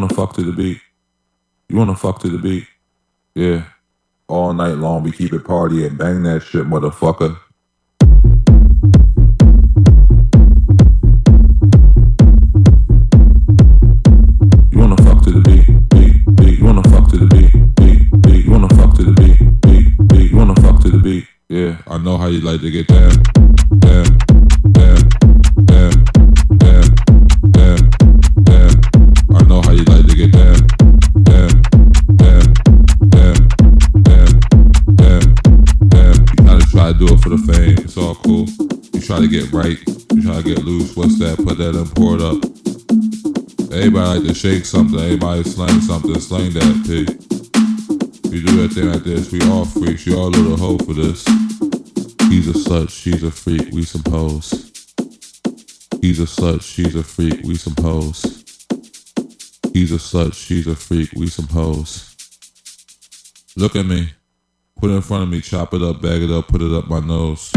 wanna fuck to the beat. You wanna fuck to the beat. Yeah. All night long, we keep it party and bang that shit, motherfucker. You wanna fuck to the beat, beat, beat. You wanna fuck to the beat, beat, beat. You wanna fuck to the beat, beat, beat. You wanna fuck to the beat. Yeah, I know how you like to get down, down, try to get right. You try to get loose. What's that? Put that in, pour up. Everybody like to shake something. Everybody slang something. Slang that P. You do that thing like this. We all freaks. You all little hoe for this. He's a slut. She's a freak. We hoes. He's a slut. She's a freak. We hoes. He's a slut. She's a freak. We hoes. Look at me. Put it in front of me. Chop it up. Bag it up. Put it up my nose.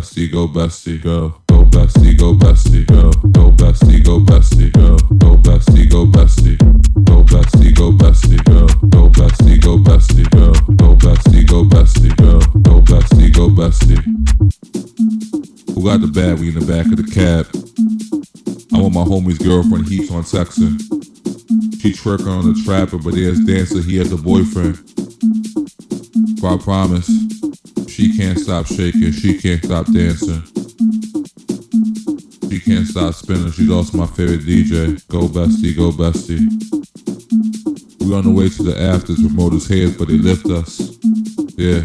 Bestie, go bestie, go. Go bestie, go bestie, go. Go bestie, go bestie, go. Go bestie, go bestie. Go bestie, go bestie, go. Go bestie, go bestie, go. Go bestie, go bestie, go. Go bestie, go bestie. Who got the bad we in the back of the cab? I want my homie's girlfriend heaps on texting. She twerking on the trapper, but there's dancer, he has a boyfriend. I promise, she can't stop shaking, she can't stop dancing. She can't stop spinning, she lost my favorite DJ. Go bestie, go bestie. We on the way to the afters, promoters heads, but they lift us. Yeah.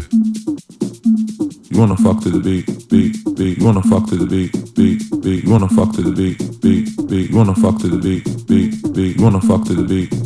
You wanna fuck to the beat, beat, beat. You wanna fuck to the beat, beat, beat. You wanna fuck to the beat, beat, beat. You wanna fuck to the beat, beat, beat. You wanna fuck to the beat,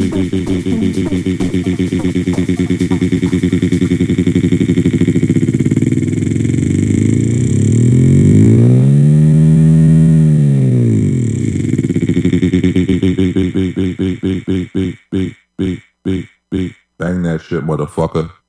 motherfucker.